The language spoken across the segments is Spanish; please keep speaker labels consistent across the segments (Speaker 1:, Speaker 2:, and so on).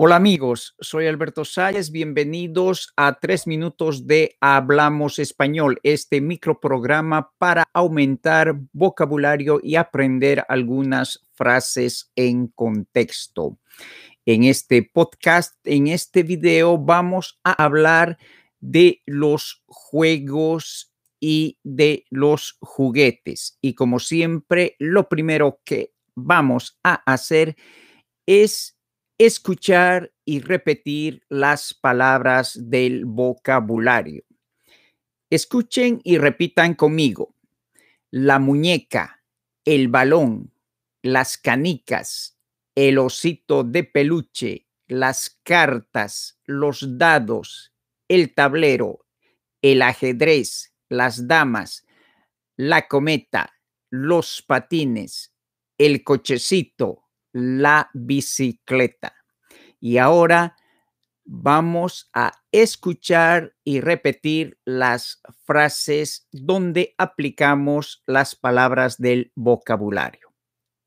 Speaker 1: Hola amigos, soy Alberto Salles. Bienvenidos a tres minutos de Hablamos Español, este microprograma para aumentar vocabulario y aprender algunas frases en contexto. En este podcast, en este video, vamos a hablar de los juegos y de los juguetes. Y como siempre, lo primero que vamos a hacer es escuchar y repetir las palabras del vocabulario. Escuchen y repitan conmigo. La muñeca, el balón, las canicas, el osito de peluche, las cartas, los dados, el tablero, el ajedrez, las damas, la cometa, los patines, el cochecito, la bicicleta. Y ahora vamos a escuchar y repetir las frases donde aplicamos las palabras del vocabulario.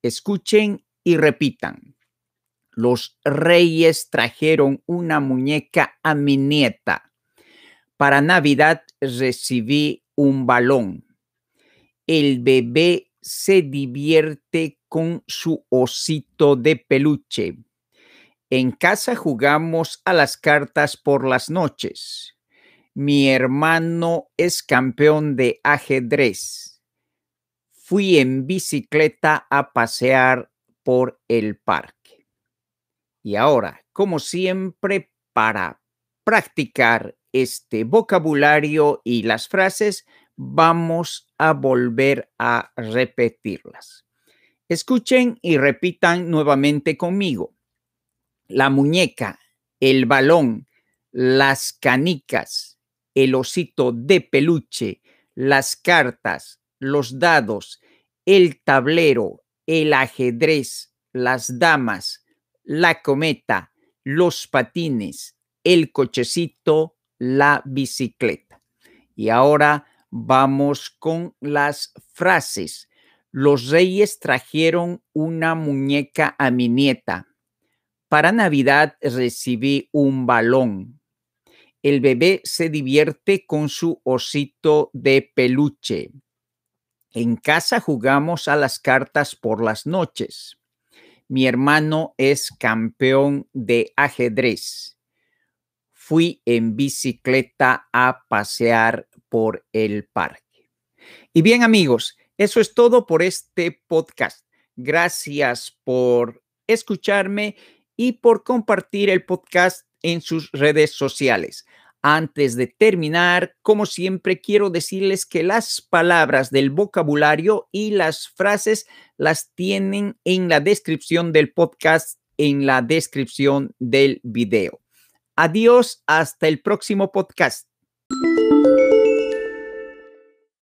Speaker 1: Escuchen y repitan. Los reyes trajeron una muñeca a mi nieta. Para Navidad recibí un balón. El bebé se divierte con su osito de peluche. En casa jugamos a las cartas por las noches. Mi hermano es campeón de ajedrez. Fui en bicicleta a pasear por el parque. Y ahora, como siempre, para practicar este vocabulario y las frases, vamos a volver a repetirlas. Escuchen y repitan nuevamente conmigo. La muñeca, el balón, las canicas, el osito de peluche, las cartas, los dados, el tablero, el ajedrez, las damas, la cometa, los patines, el cochecito, la bicicleta. Y ahora vamos con las frases los reyes trajeron una muñeca a mi nieta. Para Navidad recibí un balón. El bebé se divierte con su osito de peluche. En casa jugamos a las cartas por las noches. Mi hermano es campeón de ajedrez. Fui en bicicleta a pasear por el parque. Y bien amigos, eso es todo por este podcast. Gracias por escucharme y por compartir el podcast en sus redes sociales. Antes de terminar, como siempre, quiero decirles que las palabras del vocabulario y las frases las tienen en la descripción del podcast, en la descripción del video. Adiós, hasta el próximo podcast.